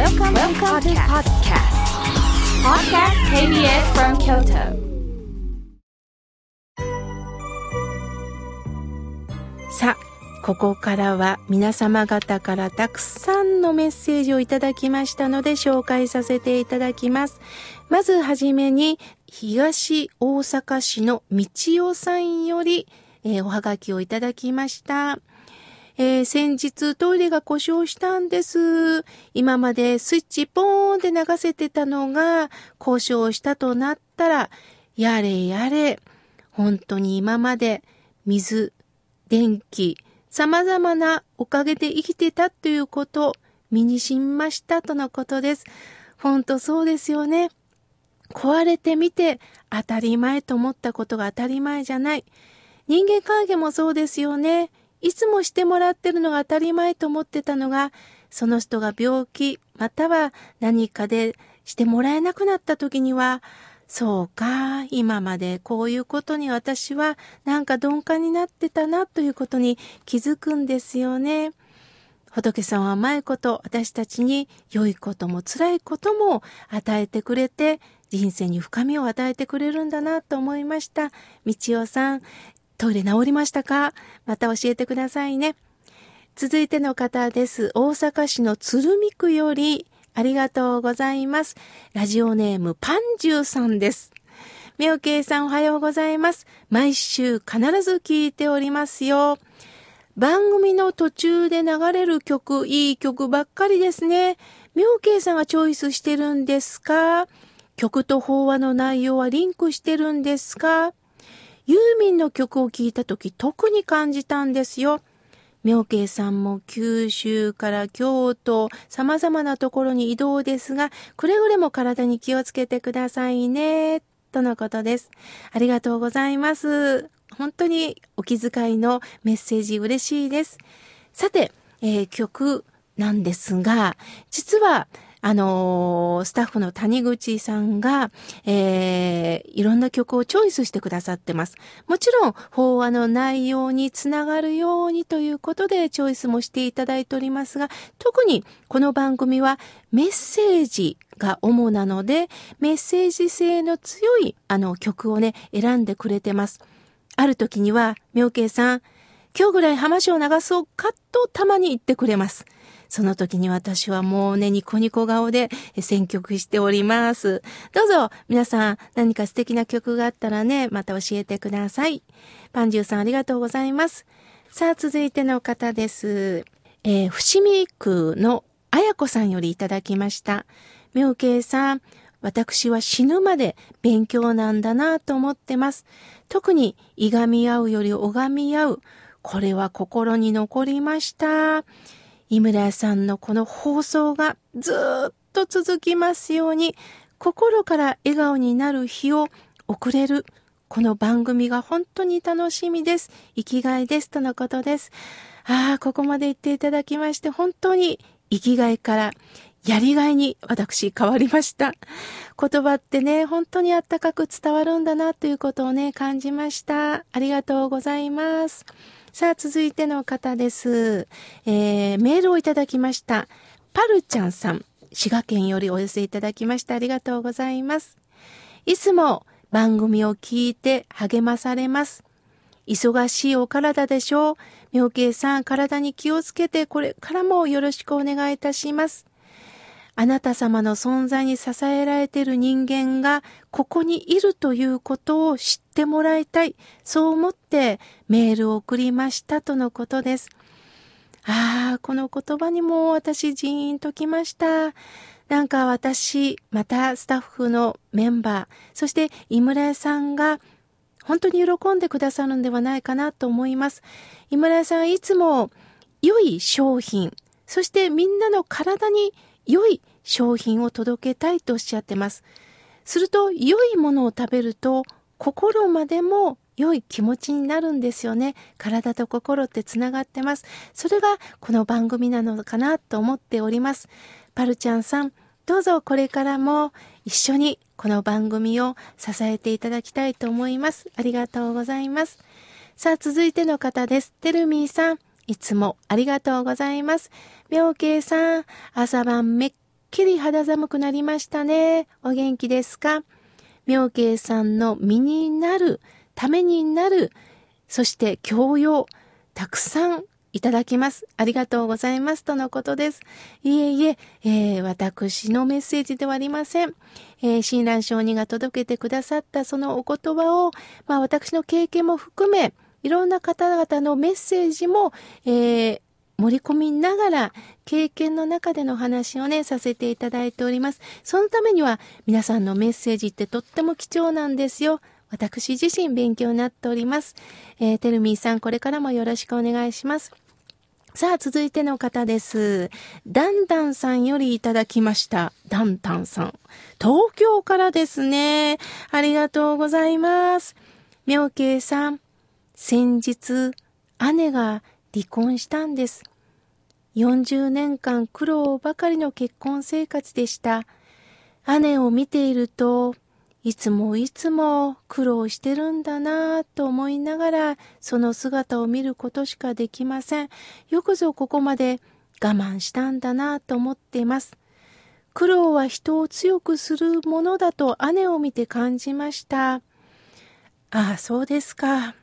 Welcome, Welcome to podcast. Podcast KBS from Kyoto. さあ、ここからは皆様方からたくさんのメッセージをいただきましたので紹介させていただきます。まずはじめに、東大阪市の道代さんより、えーおはがきをいただきました。えー先日トイレが故障したんです。今までスイッチポーンで流せてたのが故障したとなったら、やれやれ。本当に今まで水、電気、様々なおかげで生きてたということ、身にしみましたとのことです。本当そうですよね。壊れてみて当たり前と思ったことが当たり前じゃない。人間関係もそうですよね。いつもしてもらってるのが当たり前と思ってたのが、その人が病気、または何かでしてもらえなくなった時には、そうか、今までこういうことに私はなんか鈍感になってたなということに気づくんですよね。仏さんは甘いこと、私たちに良いことも辛いことも与えてくれて、人生に深みを与えてくれるんだなと思いました。道代さん、トイレ治りましたか？また教えてくださいね。続いての方です。大阪市の鶴見区より、ありがとうございます。ラジオネームパンジューさんです。みおけいさんおはようございます。毎週必ず聞いておりますよ。番組の途中で流れる曲、いい曲ばっかりですね。みょうけいさんがチョイスしてるんですか？曲と法話の内容はリンクしてるんですか？ユーミンの曲を聴いたとき特に感じたんですよ。妙慶さんも九州から京都、様々なところに移動ですが、くれぐれも体に気をつけてくださいね、とのことです。ありがとうございます。本当にお気遣いのメッセージ嬉しいです。さて、えー曲なんですが、実は、あのースタッフの谷口さんが、えーいろんな曲をチョイスしてくださってます。もちろん、法話の内容につながるようにということでチョイスもしていただいておりますが、特にこの番組はメッセージが主なので、メッセージ性の強いあの曲をね、選んでくれてます。ある時には、妙慶さん、今日ぐらい浜市を流そうかとたまに言ってくれます。その時に私はもうね、ニコニコ顔で選曲しております。どうぞ、皆さん何か素敵な曲があったらね、また教えてください。パンジューさんありがとうございます。さあ、続いての方です。えー伏見区のあやこさんよりいただきました。妙慶さん、私は死ぬまで勉強なんだなと思ってます。特に、いがみ合うより拝み合う。これは心に残りました。井村さんのこの放送がずっと続きますように、心から笑顔になる日を送れる。この番組が本当に楽しみです。生きがいです。とのことです。ああ、ここまで言っていただきまして、本当に生きがいからやりがいに私変わりました。言葉ってね、本当にあったかく伝わるんだなということをね、感じました。ありがとうございます。さあ、続いての方です。えー、メールをいただきました。パルちゃんさん、滋賀県よりお寄せいただきました。ありがとうございます。いつも番組を聞いて励まされます。忙しいお体でしょう。妙慶さん、体に気をつけて、これからもよろしくお願いいたします。あなた様の存在に支えられている人間がここにいるということを知ってもらいたい。そう思ってメールを送りましたとのことです。ああ、この言葉にも私ジーンときました。なんか私、またスタッフのメンバー、そして井村屋さんが本当に喜んでくださるんではないかなと思います。井村屋さんいつも良い商品、そしてみんなの体に良い商品を届けたいとおっしゃってます。すると、良いものを食べると、心までも良い気持ちになるんですよね。体と心ってつながってます。それがこの番組なのかなと思っております。パルちゃんさん、どうぞこれからも一緒にこの番組を支えていただきたいと思います。ありがとうございます。さあ、続いての方です。てるみーさん、いつもありがとうございます。みょうけいさん、朝晩めっきり肌寒くなりましたね。お元気ですか？妙慶さんの身になる、ためになる、そして教養、たくさんいただきます。ありがとうございます。とのことです。いえいえ、えー、私のメッセージではありません。えー、親鸞上人が届けてくださったそのお言葉を、まあ私の経験も含め、いろんな方々のメッセージも、えー、盛り込みながら、経験の中での話をね、させていただいております。そのためには、皆さんのメッセージってとっても貴重なんですよ。私自身勉強になっております。えー、てるみーさん、これからもよろしくお願いします。さあ、続いての方です。ダンダンさんよりいただきました。ダンタンさん。東京からですね。ありがとうございます。妙慶さん。先日、姉が離婚したんです。40年間苦労ばかりの結婚生活でした。姉を見ていると、いつもいつも苦労してるんだなぁと思いながら、その姿を見ることしかできません。よくぞここまで我慢したんだなぁと思っています。苦労は人を強くするものだと姉を見て感じました。ああ、そうですか。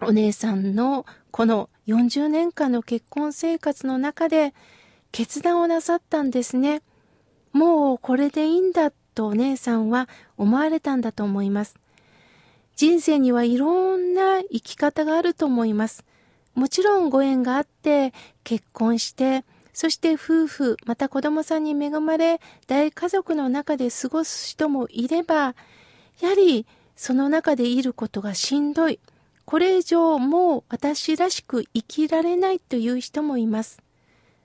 お姉さんのこの40年間の結婚生活の中で決断をなさったんですね。もうこれでいいんだとお姉さんは思われたんだと思います。人生にはいろんな生き方があると思います。もちろんご縁があって結婚して、そして夫婦、また子供さんに恵まれ、大家族の中で過ごす人もいれば、やはりその中でいることがしんどい。これ以上もう私らしく生きられないという人もいます。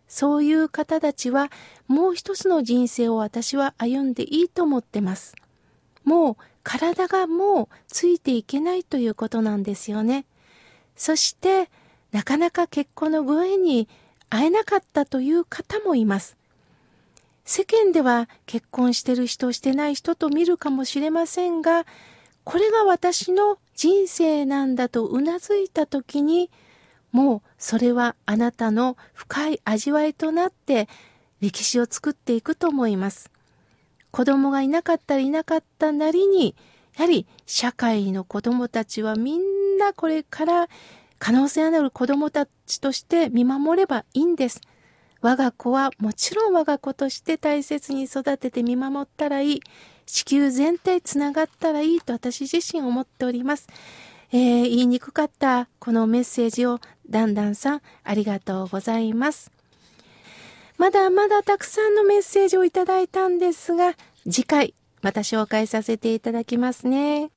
そういう方たちはもう一つの人生を私は歩んでいいと思ってます。もう体がもうついていけないということなんですよね。そしてなかなか結婚の具合に会えなかったという方もいます。世間では結婚してる人してない人と見るかもしれませんが、これが私の人生なんだとうなずいた時に、もうそれはあなたの深い味わいとなって歴史を作っていくと思います。子供がいなかったらいなかったなりに、やはり社会の子供たちはみんなこれから可能性のある子供たちとして見守ればいいんです。我が子はもちろん我が子として大切に育てて見守ったらいい。地球全体つながったらいいと私自身思っております。えー、言いにくかったこのメッセージをだんだんさんありがとうございます。まだまだたくさんのメッセージをいただいたんですが、次回また紹介させていただきますね。